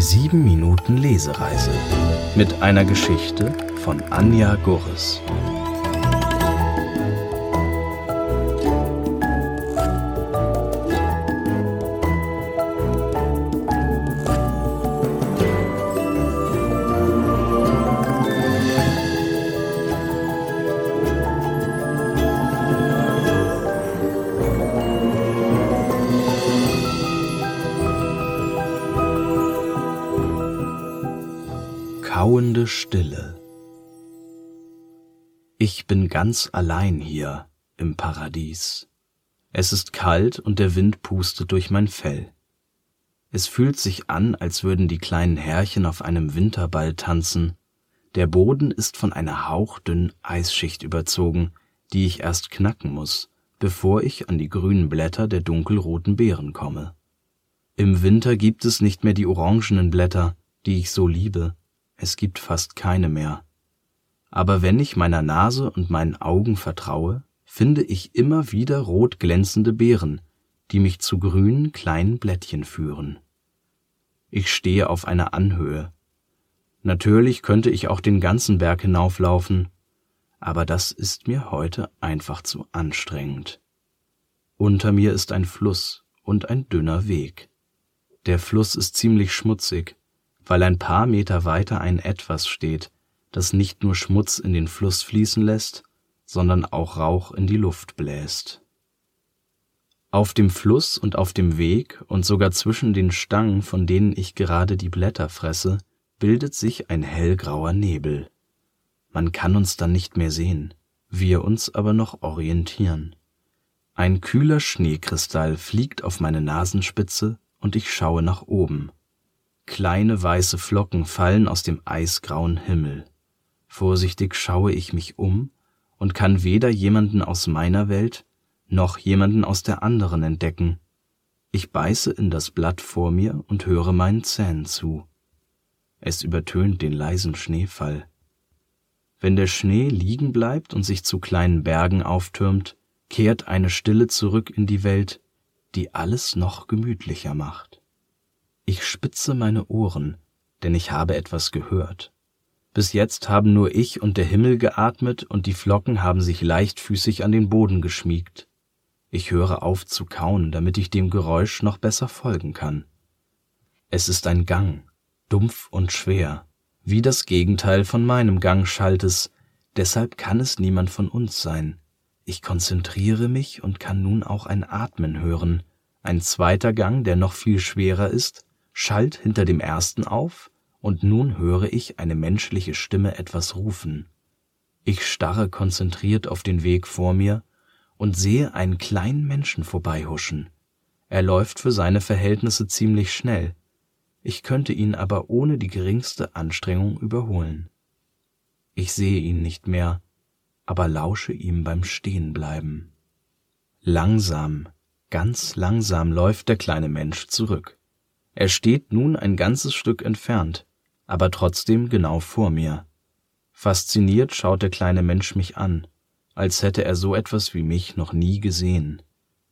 Die 7 Minuten Lesereise mit einer Geschichte von Anja Gurres. Kauende Stille. Ich bin ganz allein hier im Paradies. Es ist kalt und der Wind pustet durch mein Fell. Es fühlt sich an, als würden die kleinen Härchen auf einem Winterball tanzen. Der Boden ist von einer hauchdünnen Eisschicht überzogen, die ich erst knacken muss, bevor ich an die grünen Blätter der dunkelroten Beeren komme. Im Winter gibt es nicht mehr die orangenen Blätter, die ich so liebe, es gibt fast keine mehr. Aber wenn ich meiner Nase und meinen Augen vertraue, finde ich immer wieder rot glänzende Beeren, die mich zu grünen kleinen Blättchen führen. Ich stehe auf einer Anhöhe. Natürlich könnte ich auch den ganzen Berg hinauflaufen, aber das ist mir heute einfach zu anstrengend. Unter mir ist ein Fluss und ein dünner Weg. Der Fluss ist ziemlich schmutzig, weil ein paar Meter weiter ein Etwas steht, das nicht nur Schmutz in den Fluss fließen lässt, sondern auch Rauch in die Luft bläst. Auf dem Fluss und auf dem Weg und sogar zwischen den Stangen, von denen ich gerade die Blätter fresse, bildet sich ein hellgrauer Nebel. Man kann uns dann nicht mehr sehen, wir uns aber noch orientieren. Ein kühler Schneekristall fliegt auf meine Nasenspitze und ich schaue nach oben. Kleine weiße Flocken fallen aus dem eisgrauen Himmel. Vorsichtig schaue ich mich um und kann weder jemanden aus meiner Welt noch jemanden aus der anderen entdecken. Ich beiße in das Blatt vor mir und höre meinen Zähnen zu. Es übertönt den leisen Schneefall. Wenn der Schnee liegen bleibt und sich zu kleinen Bergen auftürmt, kehrt eine Stille zurück in die Welt, die alles noch gemütlicher macht. Ich spitze meine Ohren, denn ich habe etwas gehört. Bis jetzt haben nur ich und der Himmel geatmet und die Flocken haben sich leichtfüßig an den Boden geschmiegt. Ich höre auf zu kauen, damit ich dem Geräusch noch besser folgen kann. Es ist ein Gang, dumpf und schwer, wie das Gegenteil von meinem Gang schallt es, deshalb kann es niemand von uns sein. Ich konzentriere mich und kann nun auch ein Atmen hören, ein zweiter Gang, der noch viel schwerer ist, schallt hinter dem ersten auf, und nun höre ich eine menschliche Stimme etwas rufen. Ich starre konzentriert auf den Weg vor mir und sehe einen kleinen Menschen vorbeihuschen. Er läuft für seine Verhältnisse ziemlich schnell. Ich könnte ihn aber ohne die geringste Anstrengung überholen. Ich sehe ihn nicht mehr, aber lausche ihm beim Stehenbleiben. Langsam, ganz langsam läuft der kleine Mensch zurück. Er steht nun ein ganzes Stück entfernt, aber trotzdem genau vor mir. Fasziniert schaut der kleine Mensch mich an, als hätte er so etwas wie mich noch nie gesehen.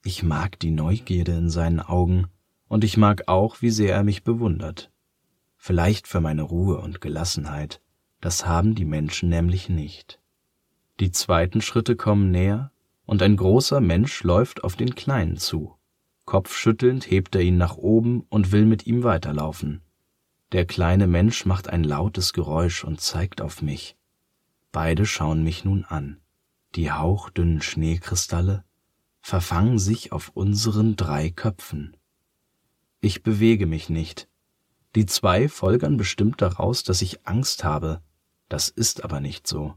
Ich mag die Neugierde in seinen Augen, und ich mag auch, wie sehr er mich bewundert. Vielleicht für meine Ruhe und Gelassenheit, das haben die Menschen nämlich nicht. Die zweiten Schritte kommen näher, und ein großer Mensch läuft auf den Kleinen zu. Kopfschüttelnd hebt er ihn nach oben und will mit ihm weiterlaufen. Der kleine Mensch macht ein lautes Geräusch und zeigt auf mich. Beide schauen mich nun an. Die hauchdünnen Schneekristalle verfangen sich auf unseren drei Köpfen. Ich bewege mich nicht. Die zwei folgern bestimmt daraus, dass ich Angst habe. Das ist aber nicht so.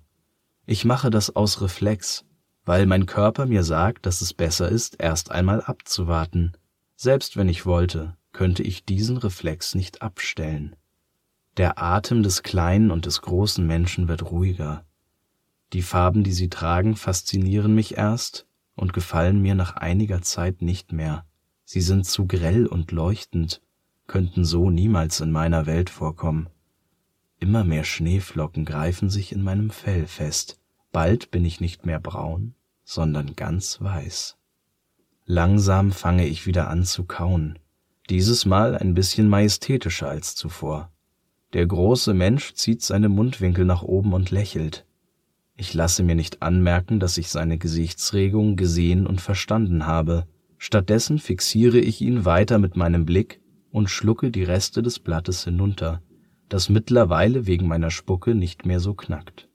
Ich mache das aus Reflex, weil mein Körper mir sagt, dass es besser ist, erst einmal abzuwarten. Selbst wenn ich wollte, könnte ich diesen Reflex nicht abstellen. Der Atem des kleinen und des großen Menschen wird ruhiger. Die Farben, die sie tragen, faszinieren mich erst und gefallen mir nach einiger Zeit nicht mehr. Sie sind zu grell und leuchtend, könnten so niemals in meiner Welt vorkommen. Immer mehr Schneeflocken greifen sich in meinem Fell fest, Bald bin ich nicht mehr braun, sondern ganz weiß. Langsam fange ich wieder an zu kauen. Dieses Mal ein bisschen majestätischer als zuvor. Der große Mensch zieht seine Mundwinkel nach oben und lächelt. Ich lasse mir nicht anmerken, dass ich seine Gesichtsregung gesehen und verstanden habe. Stattdessen fixiere ich ihn weiter mit meinem Blick und schlucke die Reste des Blattes hinunter, das mittlerweile wegen meiner Spucke nicht mehr so knackt.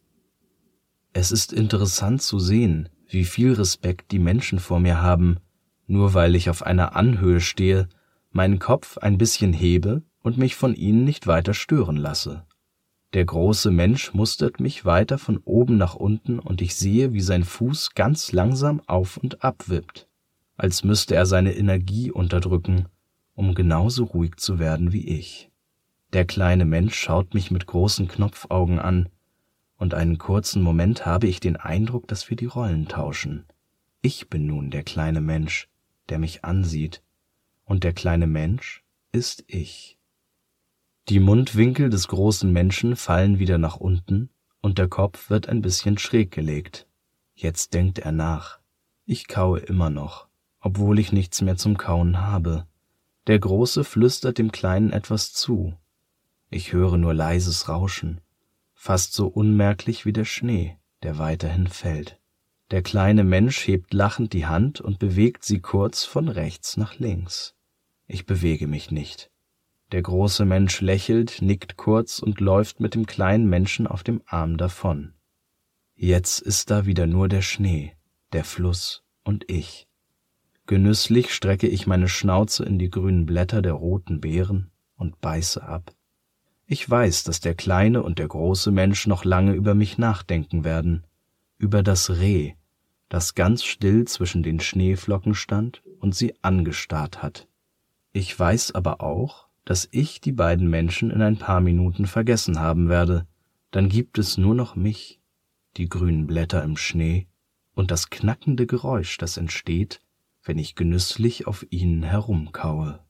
Es ist interessant zu sehen, wie viel Respekt die Menschen vor mir haben, nur weil ich auf einer Anhöhe stehe, meinen Kopf ein bisschen hebe und mich von ihnen nicht weiter stören lasse. Der große Mensch mustert mich weiter von oben nach unten und ich sehe, wie sein Fuß ganz langsam auf und ab wippt, als müsste er seine Energie unterdrücken, um genauso ruhig zu werden wie ich. Der kleine Mensch schaut mich mit großen Knopfaugen an, und einen kurzen Moment habe ich den Eindruck, dass wir die Rollen tauschen. Ich bin nun der kleine Mensch, der mich ansieht, und der kleine Mensch ist ich. Die Mundwinkel des großen Menschen fallen wieder nach unten, und der Kopf wird ein bisschen schräg gelegt. Jetzt denkt er nach. Ich kaue immer noch, obwohl ich nichts mehr zum Kauen habe. Der Große flüstert dem Kleinen etwas zu. Ich höre nur leises Rauschen, fast so unmerklich wie der Schnee, der weiterhin fällt. Der kleine Mensch hebt lachend die Hand und bewegt sie kurz von rechts nach links. Ich bewege mich nicht. Der große Mensch lächelt, nickt kurz und läuft mit dem kleinen Menschen auf dem Arm davon. Jetzt ist da wieder nur der Schnee, der Fluss und ich. Genüsslich strecke ich meine Schnauze in die grünen Blätter der roten Beeren und beiße ab. Ich weiß, dass der kleine und der große Mensch noch lange über mich nachdenken werden, über das Reh, das ganz still zwischen den Schneeflocken stand und sie angestarrt hat. Ich weiß aber auch, dass ich die beiden Menschen in ein paar Minuten vergessen haben werde, dann gibt es nur noch mich, die grünen Blätter im Schnee und das knackende Geräusch, das entsteht, wenn ich genüsslich auf ihnen herumkaue.